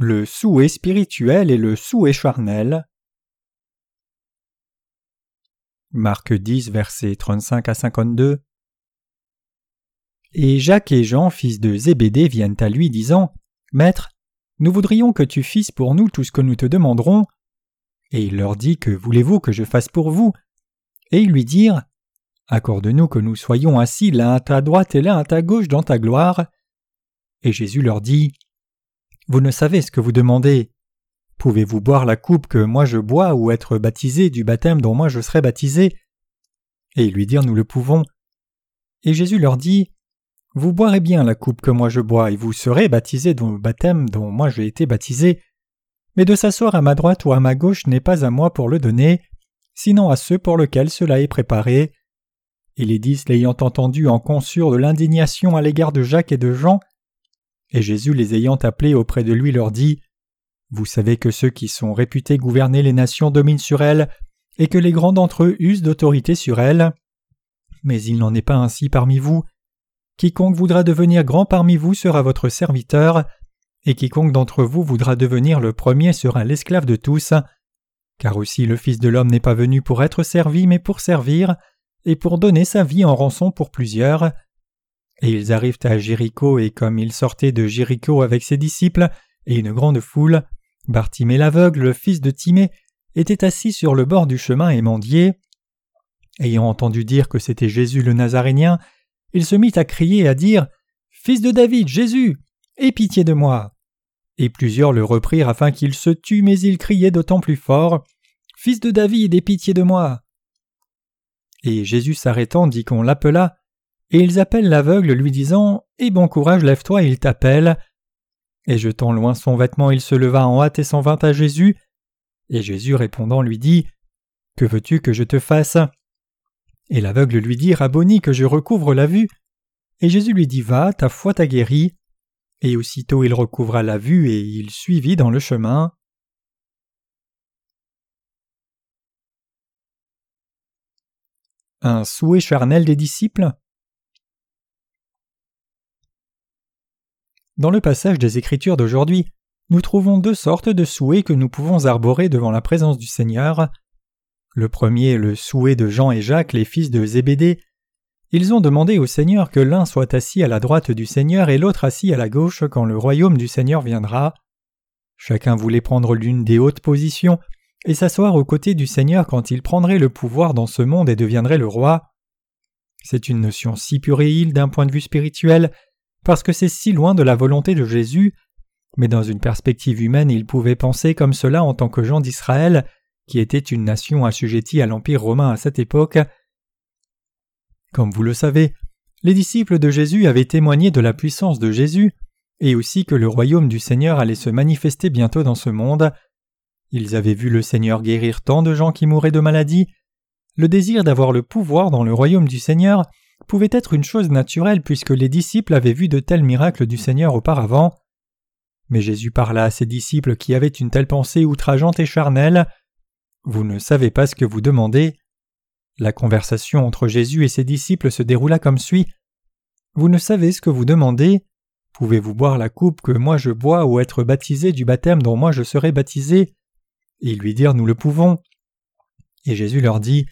le souhait spirituel et le souhait charnel. Marc 10, versets 35 à 52. Et Jacques et Jean, fils de Zébédée, viennent à lui, disant Maître, nous voudrions que tu fisses pour nous tout ce que nous te demanderons. Et il leur dit Que voulez-vous que je fasse pour vous? Et ils lui dirent Accorde-nous que nous soyons assis l'un à ta droite et l'un à ta gauche dans ta gloire. Et Jésus leur dit Vous ne savez ce que vous demandez. Pouvez-vous boire la coupe que moi je bois ou être baptisé du baptême dont moi je serai baptisé? Et ils lui dirent Nous le pouvons. Et Jésus leur dit Vous boirez bien la coupe que moi je bois, et vous serez baptisé dans le baptême dont moi j'ai été baptisé. Mais de s'asseoir à ma droite ou à ma gauche n'est pas à moi pour le donner, sinon à ceux pour lesquels cela est préparé. Et les dix l'ayant entendu en conçurent de l'indignation à l'égard de Jacques et de Jean. Et Jésus les ayant appelés auprès de lui leur dit Vous savez que ceux qui sont réputés gouverner les nations dominent sur elles, et que les grands d'entre eux usent d'autorité sur elles. Mais il n'en est pas ainsi parmi vous. Quiconque voudra devenir grand parmi vous sera votre serviteur, et quiconque d'entre vous voudra devenir le premier sera l'esclave de tous. Car aussi le Fils de l'homme n'est pas venu pour être servi, mais pour servir, et pour donner sa vie en rançon pour plusieurs. Et ils arrivent à Jéricho, et comme ils sortaient de Jéricho avec ses disciples et une grande foule, Bartimée l'aveugle, le fils de Timée, était assis sur le bord du chemin et mendiait. Ayant entendu dire que c'était Jésus le Nazarénien, il se mit à crier et à dire Fils de David, Jésus, aie pitié de moi. Et plusieurs le reprirent afin qu'il se tût, mais il criait d'autant plus fort Fils de David, aie pitié de moi. Et Jésus s'arrêtant dit qu'on l'appela, et ils appellent l'aveugle lui disant Eh bon courage, lève-toi, il t'appelle. Et jetant loin son vêtement, il se leva en hâte et s'en vint à Jésus. Et Jésus répondant lui dit Que veux-tu que je te fasse? Et l'aveugle lui dit Rabboni, que je recouvre la vue. Et Jésus lui dit Va, ta foi t'a guéri. Et aussitôt il recouvra la vue et il suivit dans le chemin. Un souhait charnel des disciples? Dans le passage des Écritures d'aujourd'hui, nous trouvons deux sortes de souhaits que nous pouvons arborer devant la présence du Seigneur. Le premier est le souhait de Jean et Jacques, les fils de Zébédée. Ils ont demandé au Seigneur que l'un soit assis à la droite du Seigneur et l'autre assis à la gauche quand le royaume du Seigneur viendra. Chacun voulait prendre l'une des hautes positions et s'asseoir aux côtés du Seigneur quand il prendrait le pouvoir dans ce monde et deviendrait le roi. C'est une notion si puérile d'un point de vue spirituel, parce que c'est si loin de la volonté de Jésus, mais dans une perspective humaine il pouvait penser comme cela en tant que gens d'Israël, qui était une nation assujettie à l'Empire romain à cette époque. Comme vous le savez, les disciples de Jésus avaient témoigné de la puissance de Jésus, et aussi que le royaume du Seigneur allait se manifester bientôt dans ce monde. Ils avaient vu le Seigneur guérir tant de gens qui mouraient de maladie. Le désir d'avoir le pouvoir dans le royaume du Seigneur pouvait être une chose naturelle puisque les disciples avaient vu de tels miracles du Seigneur auparavant. Mais Jésus parla à ses disciples qui avaient une telle pensée outrageante et charnelle. Vous ne savez pas ce que vous demandez. La conversation entre Jésus et ses disciples se déroula comme suit. Vous ne savez ce que vous demandez. Pouvez-vous boire la coupe que moi je bois ou être baptisé du baptême dont moi je serai baptisé? Ils lui dirent Nous le pouvons. Et Jésus leur dit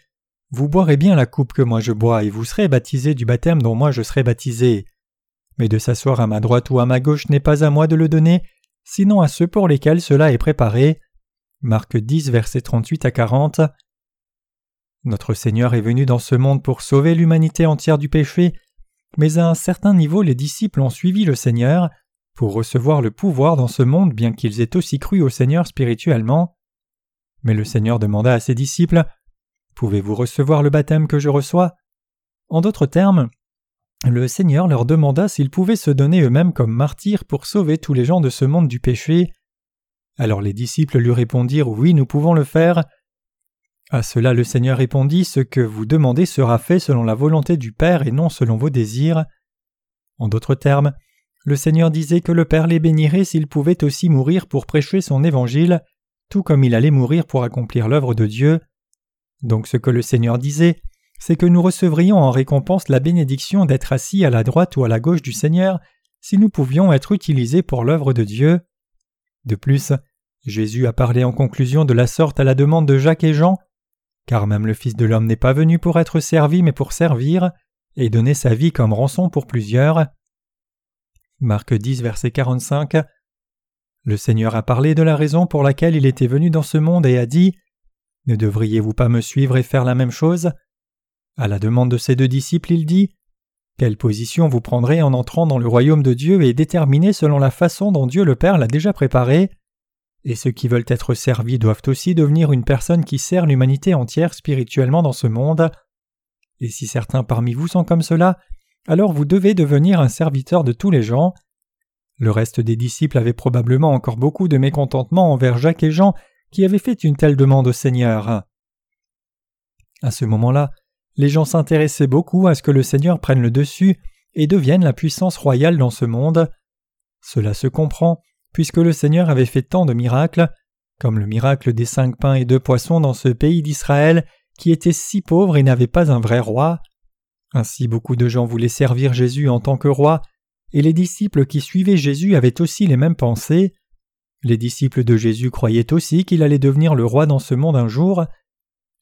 Vous boirez bien la coupe que moi je bois, et vous serez baptisés du baptême dont moi je serai baptisé. Mais de s'asseoir à ma droite ou à ma gauche n'est pas à moi de le donner, sinon à ceux pour lesquels cela est préparé. Marc 10, versets 38 à 40. Notre Seigneur est venu dans ce monde pour sauver l'humanité entière du péché, mais à un certain niveau les disciples ont suivi le Seigneur pour recevoir le pouvoir dans ce monde bien qu'ils aient aussi cru au Seigneur spirituellement. Mais le Seigneur demanda à ses disciples Pouvez-vous recevoir le baptême que je reçois? En d'autres termes, le Seigneur leur demanda s'ils pouvaient se donner eux-mêmes comme martyrs pour sauver tous les gens de ce monde du péché. Alors les disciples lui répondirent Oui, nous pouvons le faire. À cela le Seigneur répondit Ce que vous demandez sera fait selon la volonté du Père et non selon vos désirs. En d'autres termes, le Seigneur disait que le Père les bénirait s'ils pouvaient aussi mourir pour prêcher son évangile tout comme il allait mourir pour accomplir l'œuvre de Dieu. Donc ce que le Seigneur disait, c'est que nous recevrions en récompense la bénédiction d'être assis à la droite ou à la gauche du Seigneur si nous pouvions être utilisés pour l'œuvre de Dieu. De plus, Jésus a parlé en conclusion de la sorte à la demande de Jacques et Jean, car même le Fils de l'homme n'est pas venu pour être servi mais pour servir, et donner sa vie comme rançon pour plusieurs. Marc 10, verset 45. Le Seigneur a parlé de la raison pour laquelle il était venu dans ce monde et a dit Ne devriez-vous pas me suivre et faire la même chose? À la demande de ses deux disciples, il dit Quelle position vous prendrez en entrant dans le royaume de Dieu est déterminée selon la façon dont Dieu le Père l'a déjà préparé? Et ceux qui veulent être servis doivent aussi devenir une personne qui sert l'humanité entière spirituellement dans ce monde. Et si certains parmi vous sont comme cela, alors vous devez devenir un serviteur de tous les gens. Le reste des disciples avait probablement encore beaucoup de mécontentement envers Jacques et Jean qui avaient fait une telle demande au Seigneur. À ce moment-là, les gens s'intéressaient beaucoup à ce que le Seigneur prenne le dessus et devienne la puissance royale dans ce monde. Cela se comprend puisque le Seigneur avait fait tant de miracles, comme le miracle des cinq pains et deux poissons dans ce pays d'Israël qui était si pauvre et n'avait pas un vrai roi. Ainsi beaucoup de gens voulaient servir Jésus en tant que roi, et les disciples qui suivaient Jésus avaient aussi les mêmes pensées. Les disciples de Jésus croyaient aussi qu'il allait devenir le roi dans ce monde un jour.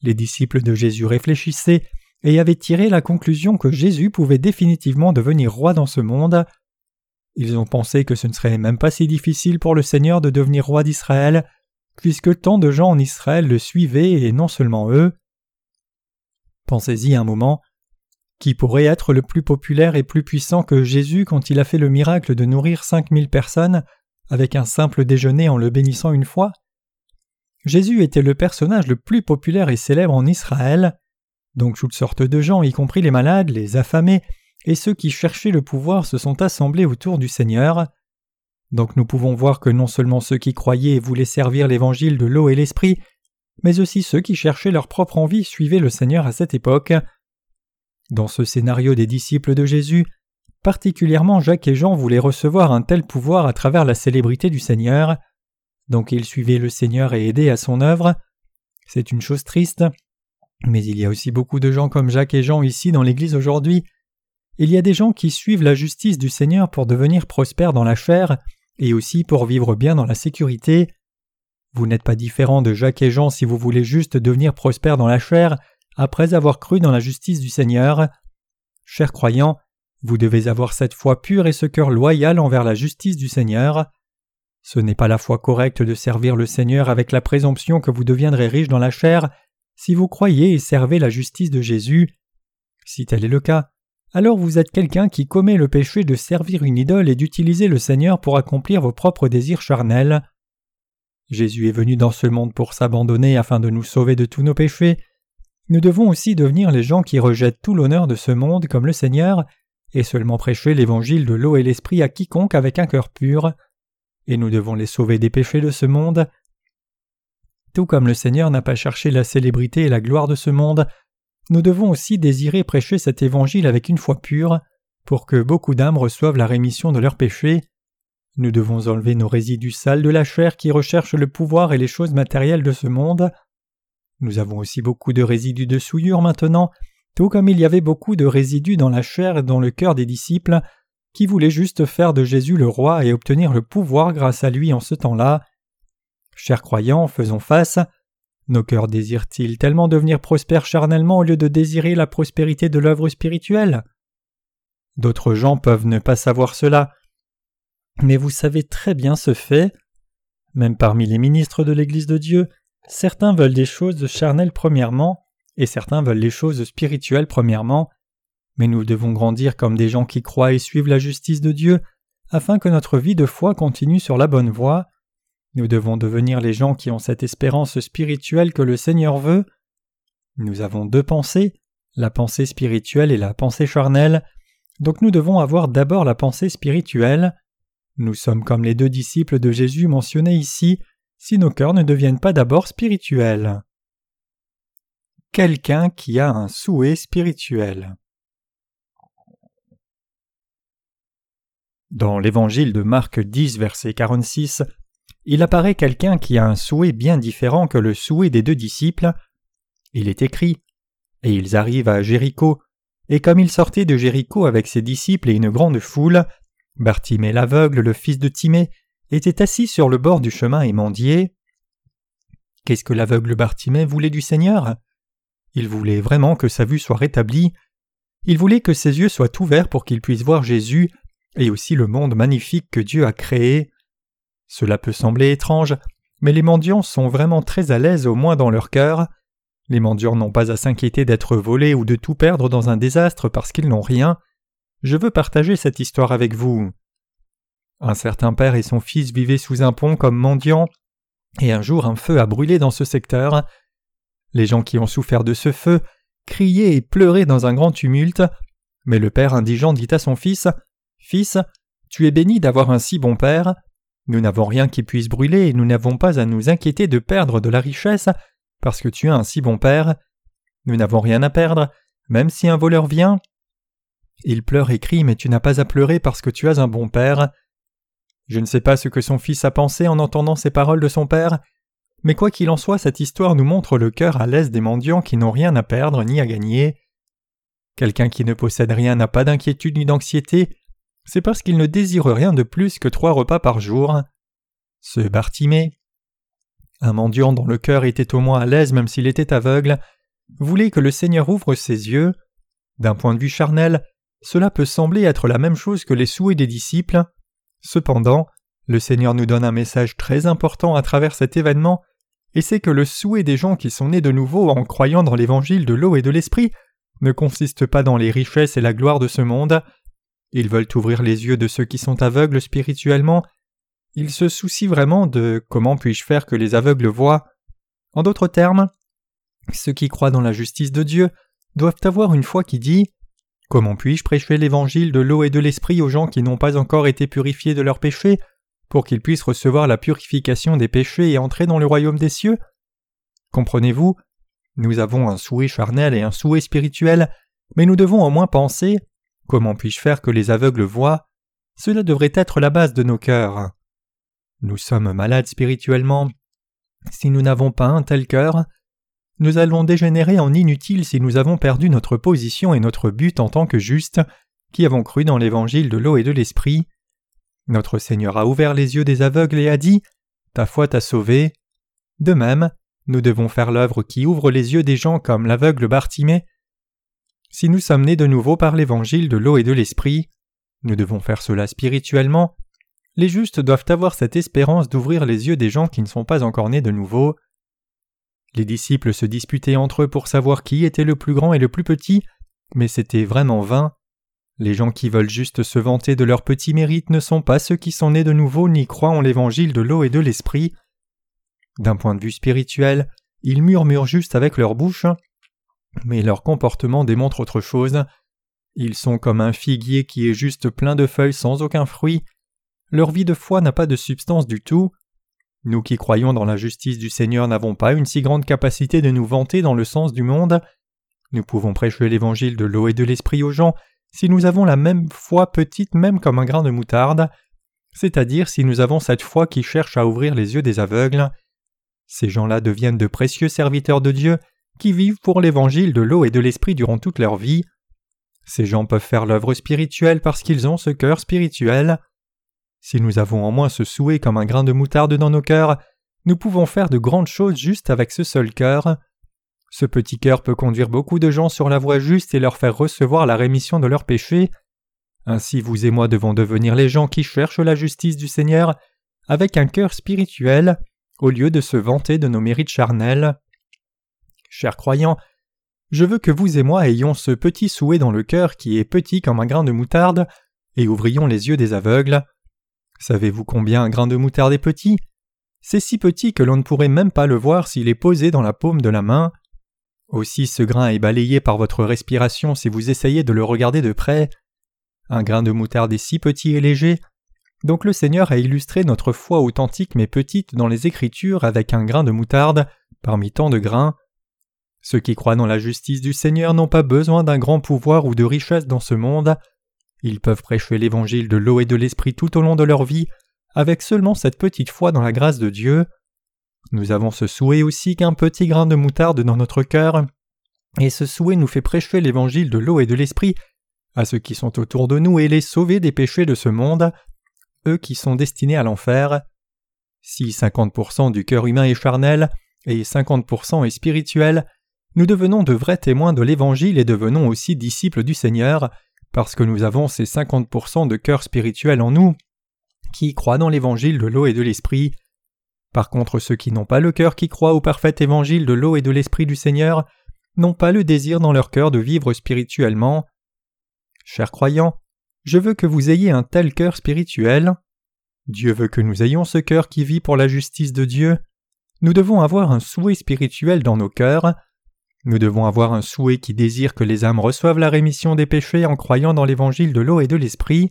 Les disciples de Jésus réfléchissaient et avaient tiré la conclusion que Jésus pouvait définitivement devenir roi dans ce monde. Ils ont pensé que ce ne serait même pas si difficile pour le Seigneur de devenir roi d'Israël, puisque tant de gens en Israël le suivaient et non seulement eux. Pensez-y un moment. Qui pourrait être le plus populaire et plus puissant que Jésus quand il a fait le miracle de nourrir cinq mille personnes? Avec un simple déjeuner en le bénissant une fois Jésus était le personnage le plus populaire et célèbre en Israël, donc toutes sortes de gens, y compris les malades, les affamés, et ceux qui cherchaient le pouvoir se sont assemblés autour du Seigneur. Donc nous pouvons voir que non seulement ceux qui croyaient et voulaient servir l'évangile de l'eau et l'esprit, mais aussi ceux qui cherchaient leur propre envie suivaient le Seigneur à cette époque. Dans ce scénario des disciples de Jésus, particulièrement Jacques et Jean voulaient recevoir un tel pouvoir à travers la célébrité du Seigneur, donc ils suivaient le Seigneur et aidaient à son œuvre. C'est une chose triste, mais il y a aussi beaucoup de gens comme Jacques et Jean ici dans l'Église aujourd'hui il y a des gens qui suivent la justice du Seigneur pour devenir prospères dans la chair et aussi pour vivre bien dans la sécurité. Vous n'êtes pas différent de Jacques et Jean si vous voulez juste devenir prospères dans la chair après avoir cru dans la justice du Seigneur. Chers croyants, vous devez avoir cette foi pure et ce cœur loyal envers la justice du Seigneur. Ce n'est pas la foi correcte de servir le Seigneur avec la présomption que vous deviendrez riche dans la chair si vous croyez et servez la justice de Jésus. Si tel est le cas, alors vous êtes quelqu'un qui commet le péché de servir une idole et d'utiliser le Seigneur pour accomplir vos propres désirs charnels. Jésus est venu dans ce monde pour s'abandonner afin de nous sauver de tous nos péchés. Nous devons aussi devenir les gens qui rejettent tout l'honneur de ce monde comme le Seigneur et seulement prêcher l'évangile de l'eau et l'esprit à quiconque avec un cœur pur. Et nous devons les sauver des péchés de ce monde. Tout comme le Seigneur n'a pas cherché la célébrité et la gloire de ce monde, nous devons aussi désirer prêcher cet évangile avec une foi pure, pour que beaucoup d'âmes reçoivent la rémission de leurs péchés. Nous devons enlever nos résidus sales de la chair qui recherchent le pouvoir et les choses matérielles de ce monde. Nous avons aussi beaucoup de résidus de souillure maintenant, tout comme il y avait beaucoup de résidus dans la chair et dans le cœur des disciples, qui voulaient juste faire de Jésus le roi et obtenir le pouvoir grâce à lui en ce temps-là. Chers croyants, faisons face nos cœurs désirent-ils tellement devenir prospères charnellement au lieu de désirer la prospérité de l'œuvre spirituelle? D'autres gens peuvent ne pas savoir cela, mais vous savez très bien ce fait. Même parmi les ministres de l'Église de Dieu, certains veulent des choses charnelles premièrement, et certains veulent les choses spirituelles premièrement, mais nous devons grandir comme des gens qui croient et suivent la justice de Dieu, afin que notre vie de foi continue sur la bonne voie. Nous devons devenir les gens qui ont cette espérance spirituelle que le Seigneur veut. Nous avons deux pensées, la pensée spirituelle et la pensée charnelle, donc nous devons avoir d'abord la pensée spirituelle. Nous sommes comme les deux disciples de Jésus mentionnés ici, si nos cœurs ne deviennent pas d'abord spirituels. Quelqu'un qui a un souhait spirituel. Dans l'évangile de Marc 10, verset 46, il apparaît quelqu'un qui a un souhait bien différent que le souhait des deux disciples. Il est écrit Et ils arrivent à Jéricho, et comme il sortait de Jéricho avec ses disciples et une grande foule, Bartimée l'aveugle, le fils de Timée, était assis sur le bord du chemin et mendiait. Qu'est-ce que l'aveugle Bartimée voulait du Seigneur? Il voulait vraiment que sa vue soit rétablie. Il voulait que ses yeux soient ouverts pour qu'il puisse voir Jésus et aussi le monde magnifique que Dieu a créé. Cela peut sembler étrange, mais les mendiants sont vraiment très à l'aise au moins dans leur cœur. Les mendiants n'ont pas à s'inquiéter d'être volés ou de tout perdre dans un désastre parce qu'ils n'ont rien. Je veux partager cette histoire avec vous. Un certain père et son fils vivaient sous un pont comme mendiants, et un jour un feu a brûlé dans ce secteur. Les gens qui ont souffert de ce feu criaient et pleuraient dans un grand tumulte, mais le père indigent dit à son fils Fils, tu es béni d'avoir un si bon père. Nous n'avons rien qui puisse brûler et nous n'avons pas à nous inquiéter de perdre de la richesse parce que tu as un si bon père. Nous n'avons rien à perdre, même si un voleur vient. Il pleure et crie, mais tu n'as pas à pleurer parce que tu as un bon père. Je ne sais pas ce que son fils a pensé en entendant ces paroles de son père, mais quoi qu'il en soit, cette histoire nous montre le cœur à l'aise des mendiants qui n'ont rien à perdre ni à gagner. Quelqu'un qui ne possède rien n'a pas d'inquiétude ni d'anxiété, c'est parce qu'il ne désire rien de plus que trois repas par jour. Ce Bartimée, un mendiant dont le cœur était au moins à l'aise même s'il était aveugle, voulait que le Seigneur ouvre ses yeux. D'un point de vue charnel, cela peut sembler être la même chose que les souhaits des disciples. Cependant, le Seigneur nous donne un message très important à travers cet événement, et c'est que le souhait des gens qui sont nés de nouveau en croyant dans l'évangile de l'eau et de l'esprit ne consiste pas dans les richesses et la gloire de ce monde, ils veulent ouvrir les yeux de ceux qui sont aveugles spirituellement. Ils se soucient vraiment de comment puis-je faire que les aveugles voient. En d'autres termes, ceux qui croient dans la justice de Dieu doivent avoir une foi qui dit Comment puis-je prêcher l'évangile de l'eau et de l'esprit aux gens qui n'ont pas encore été purifiés de leurs péchés, pour qu'ils puissent recevoir la purification des péchés et entrer dans le royaume des cieux Comprenez-vous? Nous avons un souhait charnel et un souhait spirituel, mais nous devons au moins penser Comment puis-je faire que les aveugles voient? Cela devrait être la base de nos cœurs. Nous sommes malades spirituellement. Si nous n'avons pas un tel cœur, nous allons dégénérer en inutiles si nous avons perdu notre position et notre but en tant que justes, qui avons cru dans l'évangile de l'eau et de l'esprit. Notre Seigneur a ouvert les yeux des aveugles et a dit Ta foi t'a sauvé. De même, nous devons faire l'œuvre qui ouvre les yeux des gens comme l'aveugle Bartimée si nous sommes nés de nouveau par l'évangile de l'eau et de l'esprit, nous devons faire cela spirituellement. Les justes doivent avoir cette espérance d'ouvrir les yeux des gens qui ne sont pas encore nés de nouveau. Les disciples se disputaient entre eux pour savoir qui était le plus grand et le plus petit, mais c'était vraiment vain. Les gens qui veulent juste se vanter de leur petit mérite ne sont pas ceux qui sont nés de nouveau ni croient en l'évangile de l'eau et de l'esprit. D'un point de vue spirituel, ils murmurent juste avec leur bouche, mais leur comportement démontre autre chose. Ils sont comme un figuier qui est juste plein de feuilles sans aucun fruit. Leur vie de foi n'a pas de substance du tout. Nous qui croyons dans la justice du Seigneur n'avons pas une si grande capacité de nous vanter dans le sens du monde. Nous pouvons prêcher l'évangile de l'eau et de l'esprit aux gens si nous avons la même foi petite même comme un grain de moutarde, c'est-à-dire si nous avons cette foi qui cherche à ouvrir les yeux des aveugles. Ces gens-là deviennent de précieux serviteurs de Dieu qui vivent pour l'évangile de l'eau et de l'esprit durant toute leur vie. Ces gens peuvent faire l'œuvre spirituelle parce qu'ils ont ce cœur spirituel. Si nous avons en moins ce souhait comme un grain de moutarde dans nos cœurs, nous pouvons faire de grandes choses juste avec ce seul cœur. Ce petit cœur peut conduire beaucoup de gens sur la voie juste et leur faire recevoir la rémission de leurs péchés. Ainsi vous et moi devons devenir les gens qui cherchent la justice du Seigneur avec un cœur spirituel, au lieu de se vanter de nos mérites charnels. Chers croyants, je veux que vous et moi ayons ce petit souhait dans le cœur qui est petit comme un grain de moutarde, et ouvrions les yeux des aveugles. Savez-vous combien un grain de moutarde est petit? C'est si petit que l'on ne pourrait même pas le voir s'il est posé dans la paume de la main. Aussi ce grain est balayé par votre respiration si vous essayez de le regarder de près. Un grain de moutarde est si petit et léger. Donc le Seigneur a illustré notre foi authentique mais petite dans les Écritures avec un grain de moutarde parmi tant de grains. Ceux qui croient dans la justice du Seigneur n'ont pas besoin d'un grand pouvoir ou de richesse dans ce monde. Ils peuvent prêcher l'évangile de l'eau et de l'esprit tout au long de leur vie, avec seulement cette petite foi dans la grâce de Dieu. Nous avons ce souhait aussi qu'un petit grain de moutarde dans notre cœur, et ce souhait nous fait prêcher l'évangile de l'eau et de l'esprit à ceux qui sont autour de nous et les sauver des péchés de ce monde. eux qui sont destinés à l'enfer. Si 50% du cœur humain est charnel et 50% est spirituel, nous devenons de vrais témoins de l'Évangile et devenons aussi disciples du Seigneur, parce que nous avons ces 50% de cœur spirituel en nous, qui croient dans l'Évangile de l'eau et de l'Esprit. Par contre, ceux qui n'ont pas le cœur qui croit au parfait Évangile de l'eau et de l'Esprit du Seigneur n'ont pas le désir dans leur cœur de vivre spirituellement. Chers croyants, je veux que vous ayez un tel cœur spirituel. Dieu veut que nous ayons ce cœur qui vit pour la justice de Dieu. Nous devons avoir un souhait spirituel dans nos cœurs. Nous devons avoir un souhait qui désire que les âmes reçoivent la rémission des péchés en croyant dans l'évangile de l'eau et de l'esprit.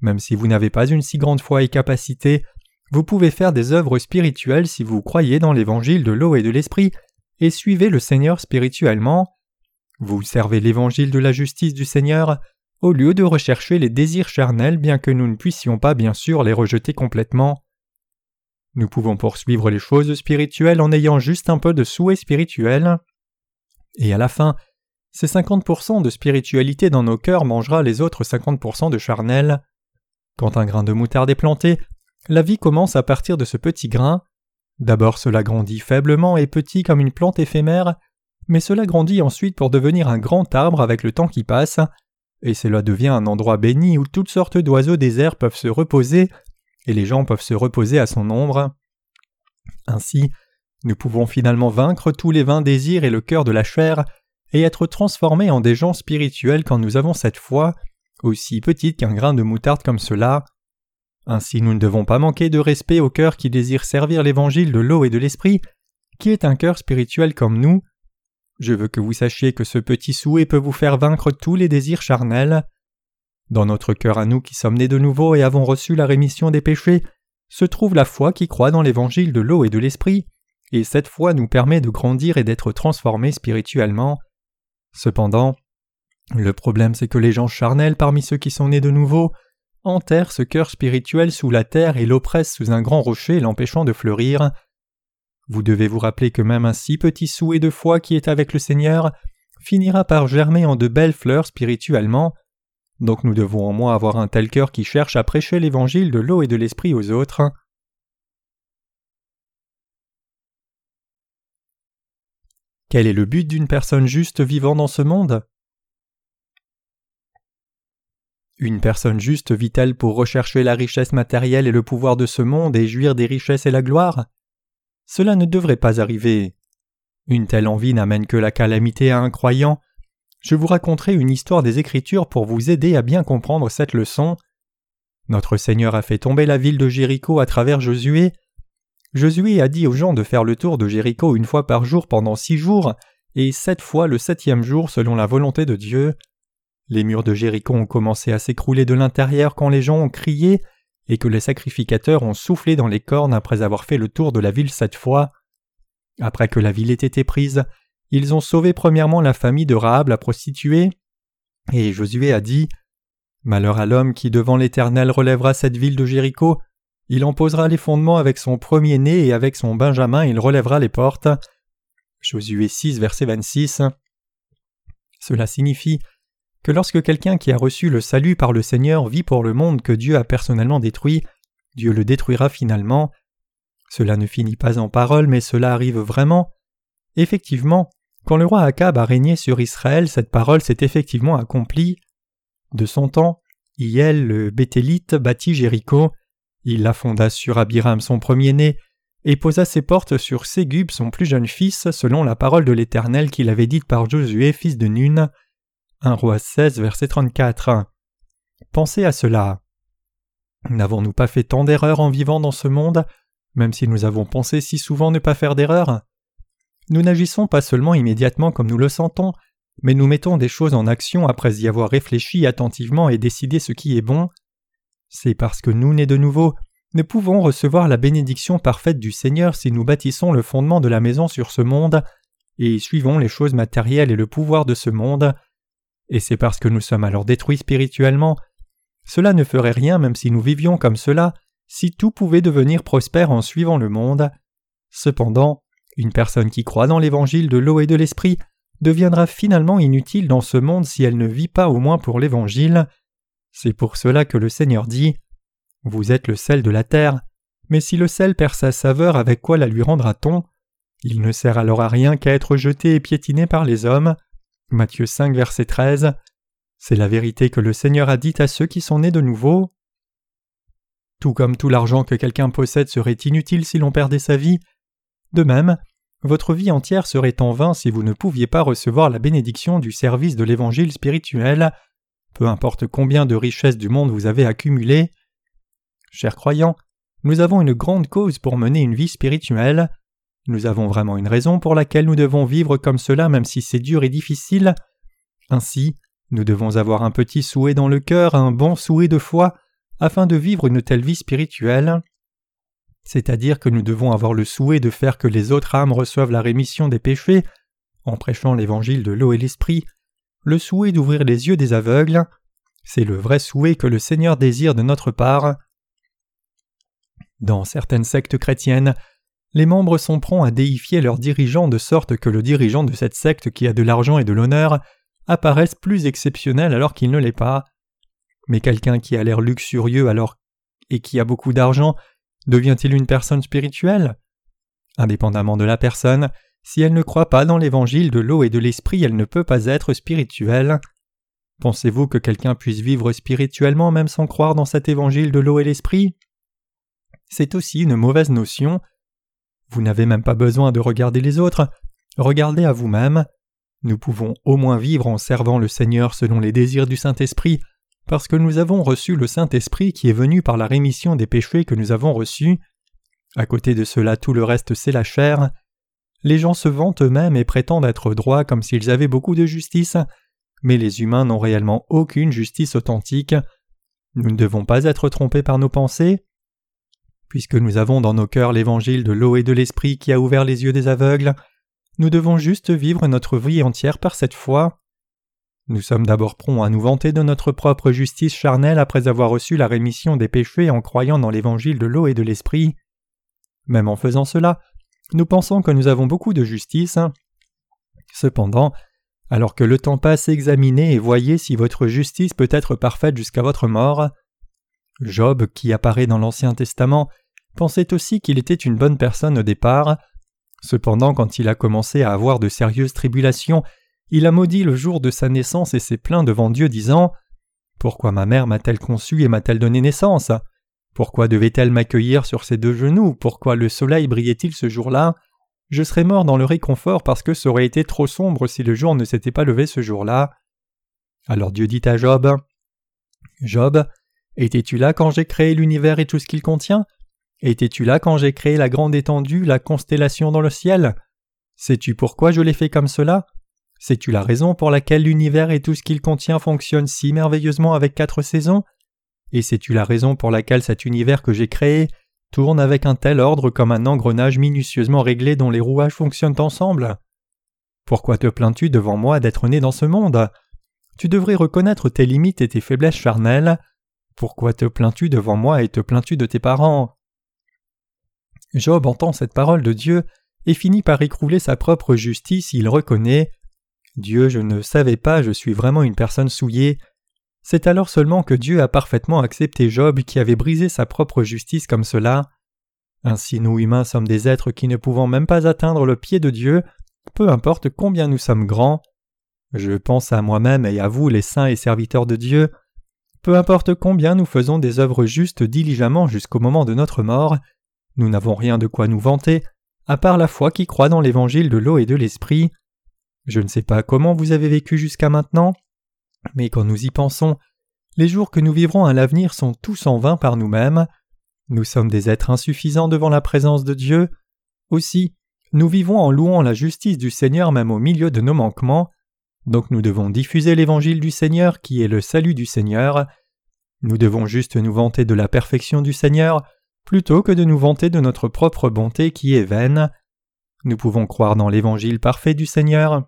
Même si vous n'avez pas une si grande foi et capacité, vous pouvez faire des œuvres spirituelles si vous croyez dans l'évangile de l'eau et de l'esprit et suivez le Seigneur spirituellement. Vous servez l'évangile de la justice du Seigneur au lieu de rechercher les désirs charnels bien que nous ne puissions pas bien sûr les rejeter complètement. Nous pouvons poursuivre les choses spirituelles en ayant juste un peu de souhait spirituel. Et à la fin, ces 50% de spiritualité dans nos cœurs mangera les autres 50% de charnel. Quand un grain de moutarde est planté, la vie commence à partir de ce petit grain. D'abord cela grandit faiblement et petit comme une plante éphémère, mais cela grandit ensuite pour devenir un grand arbre avec le temps qui passe, et cela devient un endroit béni où toutes sortes d'oiseaux airs peuvent se reposer, et les gens peuvent se reposer à son ombre. Ainsi, nous pouvons finalement vaincre tous les vains désirs et le cœur de la chair, et être transformés en des gens spirituels quand nous avons cette foi, aussi petite qu'un grain de moutarde comme cela. Ainsi nous ne devons pas manquer de respect au cœur qui désire servir l'évangile de l'eau et de l'esprit, qui est un cœur spirituel comme nous, je veux que vous sachiez que ce petit souhait peut vous faire vaincre tous les désirs charnels. Dans notre cœur à nous qui sommes nés de nouveau et avons reçu la rémission des péchés, se trouve la foi qui croit dans l'évangile de l'eau et de l'esprit, et cette foi nous permet de grandir et d'être transformés spirituellement. Cependant, le problème c'est que les gens charnels parmi ceux qui sont nés de nouveau enterrent ce cœur spirituel sous la terre et l'oppressent sous un grand rocher l'empêchant de fleurir. Vous devez vous rappeler que même un si petit souhait de foi qui est avec le Seigneur finira par germer en de belles fleurs spirituellement. Donc nous devons au moins avoir un tel cœur qui cherche à prêcher l'évangile de l'eau et de l'esprit aux autres. Quel est le but d'une personne juste vivant dans ce monde? Une personne juste vit-elle pour rechercher la richesse matérielle et le pouvoir de ce monde et jouir des richesses et la gloire? Cela ne devrait pas arriver. Une telle envie n'amène que la calamité à un croyant. Je vous raconterai une histoire des Écritures pour vous aider à bien comprendre cette leçon. Notre Seigneur a fait tomber la ville de Jéricho à travers Josué. Josué a dit aux gens de faire le tour de Jéricho une fois par jour pendant six jours, et sept fois le septième jour selon la volonté de Dieu. Les murs de Jéricho ont commencé à s'écrouler de l'intérieur quand les gens ont crié et que les sacrificateurs ont soufflé dans les cornes après avoir fait le tour de la ville sept fois. Après que la ville ait été prise, ils ont sauvé premièrement la famille de Rahab la prostituée, et Josué a dit Malheur à l'homme qui devant l'Éternel relèvera cette ville de Jéricho, il en posera les fondements avec son premier-né et avec son benjamin il relèvera les portes. Josué 6, verset 26. Cela signifie que lorsque quelqu'un qui a reçu le salut par le Seigneur vit pour le monde que Dieu a personnellement détruit, Dieu le détruira finalement. Cela ne finit pas en parole, mais cela arrive vraiment. Effectivement, quand le roi Akab a régné sur Israël, cette parole s'est effectivement accomplie. De son temps, Iel le Béthélite bâtit Jéricho, il la fonda sur Abiram son premier-né, et posa ses portes sur Ségub son plus jeune fils, selon la parole de l'Éternel qu'il avait dite par Josué fils de Nun. 1 roi 16, verset 34. Pensez à cela. N'avons-nous pas fait tant d'erreurs en vivant dans ce monde, même si nous avons pensé si souvent ne pas faire d'erreurs? Nous n'agissons pas seulement immédiatement comme nous le sentons, mais nous mettons des choses en action après y avoir réfléchi attentivement et décidé ce qui est bon. C'est parce que nous, nés de nouveau, ne pouvons recevoir la bénédiction parfaite du Seigneur si nous bâtissons le fondement de la maison sur ce monde et suivons les choses matérielles et le pouvoir de ce monde et c'est parce que nous sommes alors détruits spirituellement. Cela ne ferait rien même si nous vivions comme cela, si tout pouvait devenir prospère en suivant le monde. Cependant, une personne qui croit dans l'évangile de l'eau et de l'esprit deviendra finalement inutile dans ce monde si elle ne vit pas au moins pour l'évangile. C'est pour cela que le Seigneur dit Vous êtes le sel de la terre, mais si le sel perd sa saveur, avec quoi la lui rendra-t-on? Il ne sert alors à rien qu'à être jeté et piétiné par les hommes. Matthieu 5, verset 13. C'est la vérité que le Seigneur a dite à ceux qui sont nés de nouveau. Tout comme tout l'argent que quelqu'un possède serait inutile si l'on perdait sa vie, de même, votre vie entière serait en vain si vous ne pouviez pas recevoir la bénédiction du service de l'Évangile spirituel, peu importe combien de richesses du monde vous avez accumulées. Chers croyants, nous avons une grande cause pour mener une vie spirituelle. Nous avons vraiment une raison pour laquelle nous devons vivre comme cela même si c'est dur et difficile. Ainsi, nous devons avoir un petit souhait dans le cœur, un bon souhait de foi, afin de vivre une telle vie spirituelle. C'est-à-dire que nous devons avoir le souhait de faire que les autres âmes reçoivent la rémission des péchés, en prêchant l'évangile de l'eau et l'esprit, le souhait d'ouvrir les yeux des aveugles, c'est le vrai souhait que le Seigneur désire de notre part. Dans certaines sectes chrétiennes, les membres sont prompts à déifier leurs dirigeants de sorte que le dirigeant de cette secte qui a de l'argent et de l'honneur apparaisse plus exceptionnel alors qu'il ne l'est pas. Mais quelqu'un qui a l'air luxurieux alors et qui a beaucoup d'argent devient-il une personne spirituelle? Indépendamment de la personne, si elle ne croit pas dans l'évangile de l'eau et de l'esprit, elle ne peut pas être spirituelle. Pensez-vous que quelqu'un puisse vivre spirituellement même sans croire dans cet évangile de l'eau et l'esprit? C'est aussi une mauvaise notion. Vous n'avez même pas besoin de regarder les autres, regardez à vous-même. Nous pouvons au moins vivre en servant le Seigneur selon les désirs du Saint-Esprit, parce que nous avons reçu le Saint-Esprit qui est venu par la rémission des péchés que nous avons reçus. À côté de cela, tout le reste, c'est la chair. Les gens se vantent eux-mêmes et prétendent être droits comme s'ils avaient beaucoup de justice, mais les humains n'ont réellement aucune justice authentique. Nous ne devons pas être trompés par nos pensées. Puisque nous avons dans nos cœurs l'évangile de l'eau et de l'esprit qui a ouvert les yeux des aveugles, nous devons juste vivre notre vie entière par cette foi. Nous sommes d'abord prompts à nous vanter de notre propre justice charnelle après avoir reçu la rémission des péchés en croyant dans l'évangile de l'eau et de l'esprit. Même en faisant cela, nous pensons que nous avons beaucoup de justice. Cependant, alors que le temps passe, examinez et voyez si votre justice peut être parfaite jusqu'à votre mort. Job, qui apparaît dans l'Ancien Testament, pensait aussi qu'il était une bonne personne au départ. Cependant, quand il a commencé à avoir de sérieuses tribulations, il a maudit le jour de sa naissance et s'est plaint devant Dieu, disant Pourquoi ma mère m'a-t-elle conçu et m'a-t-elle donné naissance? Pourquoi devait-elle m'accueillir sur ses deux genoux? Pourquoi le soleil brillait-il ce jour-là? Je serais mort dans le réconfort parce que ça aurait été trop sombre si le jour ne s'était pas levé ce jour-là. Alors Dieu dit à Job Job, étais-tu là quand j'ai créé l'univers et tout ce qu'il contient? Étais-tu là quand j'ai créé la grande étendue, la constellation dans le ciel? Sais-tu pourquoi je l'ai fait comme cela? Sais-tu la raison pour laquelle l'univers et tout ce qu'il contient fonctionnent si merveilleusement avec quatre saisons? Et sais-tu la raison pour laquelle cet univers que j'ai créé tourne avec un tel ordre comme un engrenage minutieusement réglé dont les rouages fonctionnent ensemble? Pourquoi te plains-tu devant moi d'être né dans ce monde? Tu devrais reconnaître tes limites et tes faiblesses charnelles. Pourquoi te plains-tu devant moi et te plains-tu de tes parents? Job entend cette parole de Dieu et finit par écrouler sa propre justice, il reconnaît Dieu, je ne savais pas, je suis vraiment une personne souillée, c'est alors seulement que Dieu a parfaitement accepté Job qui avait brisé sa propre justice comme cela. Ainsi nous humains sommes des êtres qui ne pouvons même pas atteindre le pied de Dieu, peu importe combien nous sommes grands. Je pense à moi-même et à vous les saints et serviteurs de Dieu. Peu importe combien nous faisons des œuvres justes diligemment jusqu'au moment de notre mort, nous n'avons rien de quoi nous vanter, à part la foi qui croit dans l'évangile de l'eau et de l'esprit. Je ne sais pas comment vous avez vécu jusqu'à maintenant, mais quand nous y pensons, les jours que nous vivrons à l'avenir sont tous en vain par nous-mêmes. Nous sommes des êtres insuffisants devant la présence de Dieu. Aussi, nous vivons en louant la justice du Seigneur même au milieu de nos manquements. Donc nous devons diffuser l'évangile du Seigneur qui est le salut du Seigneur. Nous devons juste nous vanter de la perfection du Seigneur plutôt que de nous vanter de notre propre bonté qui est vaine. Nous pouvons croire dans l'évangile parfait du Seigneur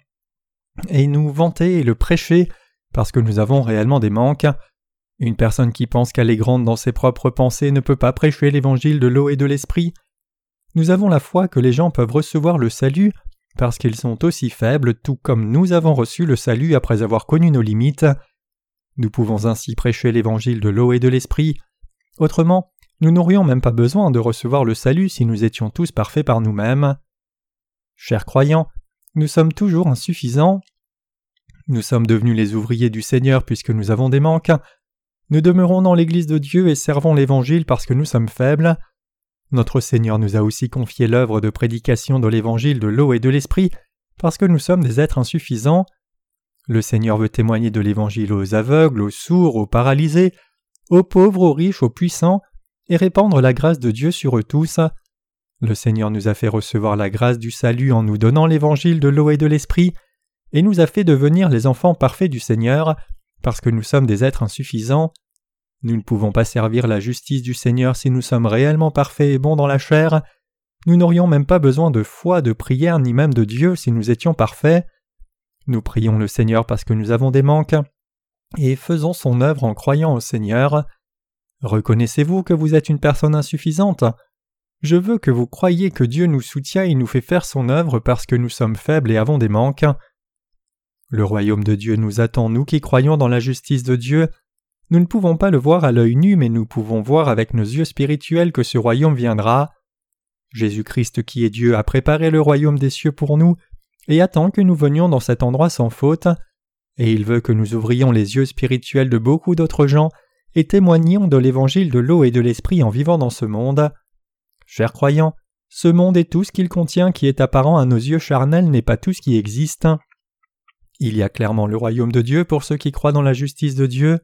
et nous vanter et le prêcher parce que nous avons réellement des manques. Une personne qui pense qu'elle est grande dans ses propres pensées ne peut pas prêcher l'évangile de l'eau et de l'esprit. Nous avons la foi que les gens peuvent recevoir le salut parce qu'ils sont aussi faibles tout comme nous avons reçu le salut après avoir connu nos limites. Nous pouvons ainsi prêcher l'évangile de l'eau et de l'esprit. Autrement, nous n'aurions même pas besoin de recevoir le salut si nous étions tous parfaits par nous-mêmes. Chers croyants, nous sommes toujours insuffisants. Nous sommes devenus les ouvriers du Seigneur puisque nous avons des manques. Nous demeurons dans l'Église de Dieu et servons l'Évangile parce que nous sommes faibles. Notre Seigneur nous a aussi confié l'œuvre de prédication de l'Évangile de l'eau et de l'Esprit parce que nous sommes des êtres insuffisants. Le Seigneur veut témoigner de l'Évangile aux aveugles, aux sourds, aux paralysés, aux pauvres, aux riches, aux puissants, et répandre la grâce de Dieu sur eux tous. Le Seigneur nous a fait recevoir la grâce du salut en nous donnant l'Évangile de l'eau et de l'Esprit, et nous a fait devenir les enfants parfaits du Seigneur, parce que nous sommes des êtres insuffisants. Nous ne pouvons pas servir la justice du Seigneur si nous sommes réellement parfaits et bons dans la chair. Nous n'aurions même pas besoin de foi, de prière, ni même de Dieu si nous étions parfaits. Nous prions le Seigneur parce que nous avons des manques, et faisons son œuvre en croyant au Seigneur. Reconnaissez-vous que vous êtes une personne insuffisante? Je veux que vous croyiez que Dieu nous soutient et nous fait faire son œuvre parce que nous sommes faibles et avons des manques. Le royaume de Dieu nous attend, nous qui croyons dans la justice de Dieu, nous ne pouvons pas le voir à l'œil nu, mais nous pouvons voir avec nos yeux spirituels que ce royaume viendra. Jésus-Christ qui est Dieu a préparé le royaume des cieux pour nous, et attend que nous venions dans cet endroit sans faute, et il veut que nous ouvrions les yeux spirituels de beaucoup d'autres gens et témoignions de l'évangile de l'eau et de l'esprit en vivant dans ce monde. Chers croyants, ce monde et tout ce qu'il contient qui est apparent à nos yeux charnels n'est pas tout ce qui existe. Il y a clairement le royaume de Dieu pour ceux qui croient dans la justice de Dieu,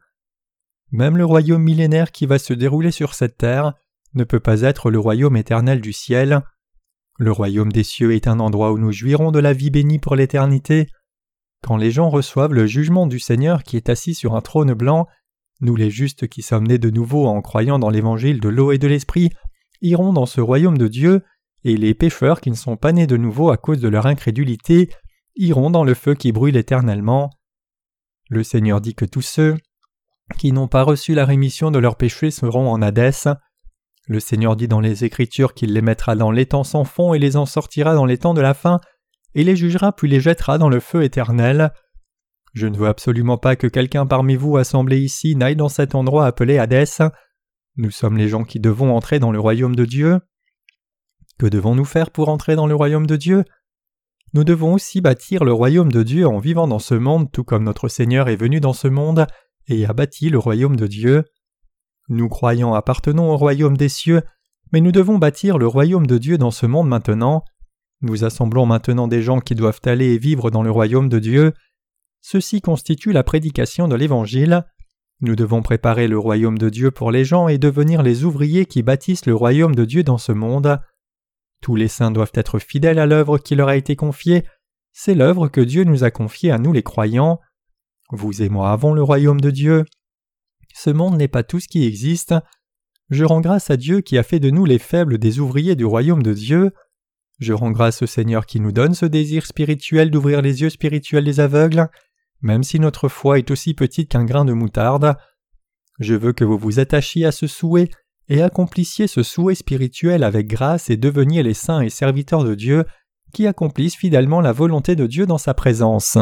même le royaume millénaire qui va se dérouler sur cette terre ne peut pas être le royaume éternel du ciel. Le royaume des cieux est un endroit où nous jouirons de la vie bénie pour l'éternité. Quand les gens reçoivent le jugement du Seigneur qui est assis sur un trône blanc, nous les justes qui sommes nés de nouveau en croyant dans l'évangile de l'eau et de l'esprit, irons dans ce royaume de Dieu, et les pécheurs qui ne sont pas nés de nouveau à cause de leur incrédulité iront dans le feu qui brûle éternellement. Le Seigneur dit que tous ceux qui n'ont pas reçu la rémission de leurs péchés seront en Hadès. Le Seigneur dit dans les Écritures qu'il les mettra dans l'étang sans fond et les en sortira dans temps de la fin, et les jugera puis les jettera dans le feu éternel. Je ne veux absolument pas que quelqu'un parmi vous assemblé ici n'aille dans cet endroit appelé Hadès. Nous sommes les gens qui devons entrer dans le royaume de Dieu. Que devons-nous faire pour entrer dans le royaume de Dieu? Nous devons aussi bâtir le royaume de Dieu en vivant dans ce monde tout comme notre Seigneur est venu dans ce monde et a bâti le royaume de Dieu. Nous croyants appartenons au royaume des cieux, mais nous devons bâtir le royaume de Dieu dans ce monde maintenant. Nous assemblons maintenant des gens qui doivent aller et vivre dans le royaume de Dieu. Ceci constitue la prédication de l'Évangile. Nous devons préparer le royaume de Dieu pour les gens et devenir les ouvriers qui bâtissent le royaume de Dieu dans ce monde. Tous les saints doivent être fidèles à l'œuvre qui leur a été confiée. C'est l'œuvre que Dieu nous a confiée à nous les croyants. Vous et moi avons le royaume de Dieu. Ce monde n'est pas tout ce qui existe. Je rends grâce à Dieu qui a fait de nous les faibles des ouvriers du royaume de Dieu. Je rends grâce au Seigneur qui nous donne ce désir spirituel d'ouvrir les yeux spirituels des aveugles, même si notre foi est aussi petite qu'un grain de moutarde. Je veux que vous vous attachiez à ce souhait et accomplissiez ce souhait spirituel avec grâce et deveniez les saints et serviteurs de Dieu qui accomplissent fidèlement la volonté de Dieu dans sa présence.